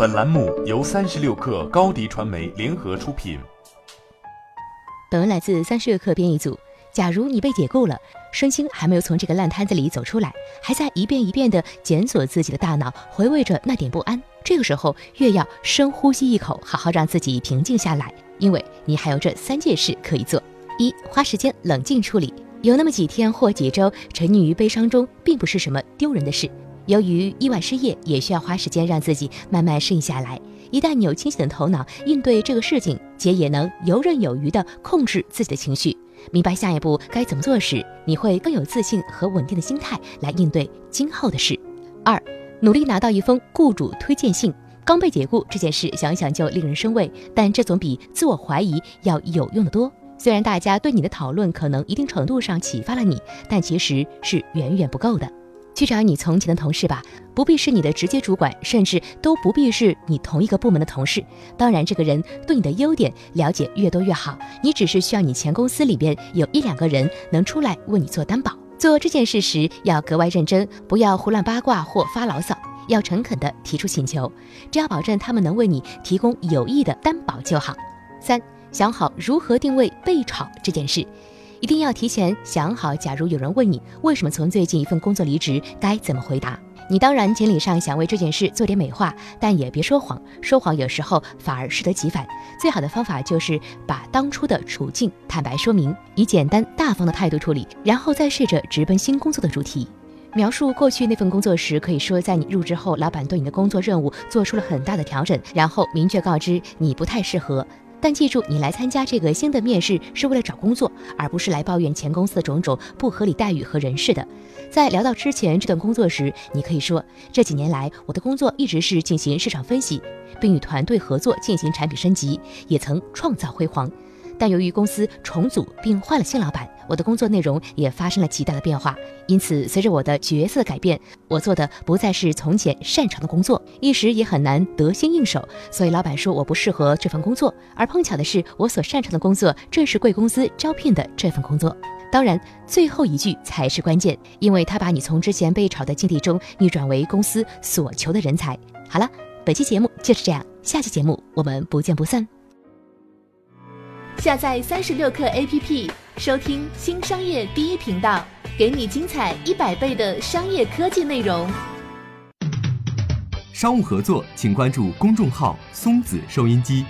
本栏目由三十六氪高低传媒联合出品。本文来自三十六氪编译组。假如你被解雇了，身心还没有从这个烂摊子里走出来，还在一遍一遍地检索自己的大脑，回味着那点不安，这个时候越要深呼吸一口，好好让自己平静下来，因为你还有这三件事可以做：一、花时间冷静处理。有那么几天或几周沉溺于悲伤中，并不是什么丢人的事。由于意外失业，也需要花时间让自己慢慢适应下来。一旦你有清醒的头脑应对这个事情，且也能游刃有余地控制自己的情绪，明白下一步该怎么做时，你会更有自信和稳定的心态来应对今后的事。二，努力拿到一封雇主推荐信。刚被解雇这件事，想想就令人生畏，但这总比自我怀疑要有用的多。虽然大家对你的讨论可能一定程度上启发了你，但其实是远远不够的。去找你从前的同事吧，不必是你的直接主管，甚至都不必是你同一个部门的同事。当然，这个人对你的优点了解越多越好。你只是需要你前公司里边有一两个人能出来为你做担保。做这件事时要格外认真，不要胡乱八卦或发牢骚，要诚恳地提出请求，只要保证他们能为你提供有益的担保就好。三，想好如何定位被炒这件事。一定要提前想好，假如有人问你为什么从最近一份工作离职，该怎么回答？你当然简理上想为这件事做点美化，但也别说谎，说谎有时候反而适得其反。最好的方法就是把当初的处境坦白说明，以简单大方的态度处理，然后再试着直奔新工作的主题。描述过去那份工作时，可以说在你入职后，老板对你的工作任务做出了很大的调整，然后明确告知你不太适合。但记住，你来参加这个新的面试是为了找工作，而不是来抱怨前公司的种种不合理待遇和人事的。在聊到之前这段工作时，你可以说，这几年来我的工作一直是进行市场分析，并与团队合作进行产品升级，也曾创造辉煌。但由于公司重组并换了新老板，我的工作内容也发生了极大的变化。因此，随着我的角色改变，我做的不再是从前擅长的工作，一时也很难得心应手。所以，老板说我不适合这份工作。而碰巧的是，我所擅长的工作正是贵公司招聘的这份工作。当然，最后一句才是关键，因为他把你从之前被炒的境地中逆转为公司所求的人才。好了，本期节目就是这样，下期节目我们不见不散。下载三十六课 APP，收听新商业第一频道，给你精彩一百倍的商业科技内容。商务合作，请关注公众号“松子收音机”。